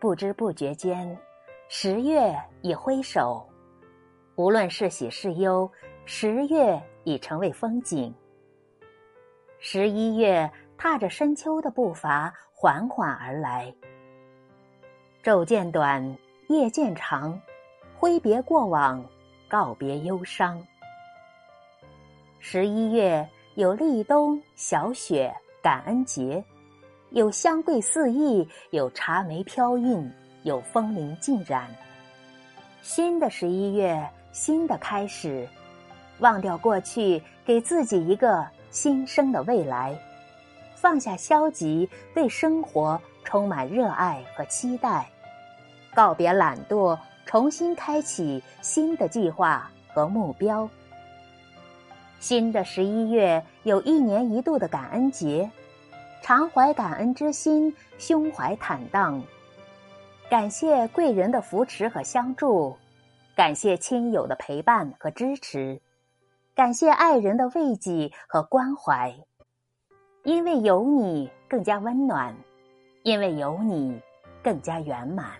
不知不觉间，十月已挥手。无论是喜是忧，十月已成为风景。十一月踏着深秋的步伐缓缓而来。昼渐短，夜渐长，挥别过往，告别忧伤。十一月有立冬、小雪、感恩节，有香桂四溢，有茶梅飘韵，有风铃尽染。新的十一月，新的开始，忘掉过去，给自己一个新生的未来，放下消极，对生活充满热爱和期待，告别懒惰，重新开启新的计划和目标。新的十一月有一年一度的感恩节，常怀感恩之心，胸怀坦荡，感谢贵人的扶持和相助，感谢亲友的陪伴和支持，感谢爱人的慰藉和关怀。因为有你更加温暖，因为有你更加圆满。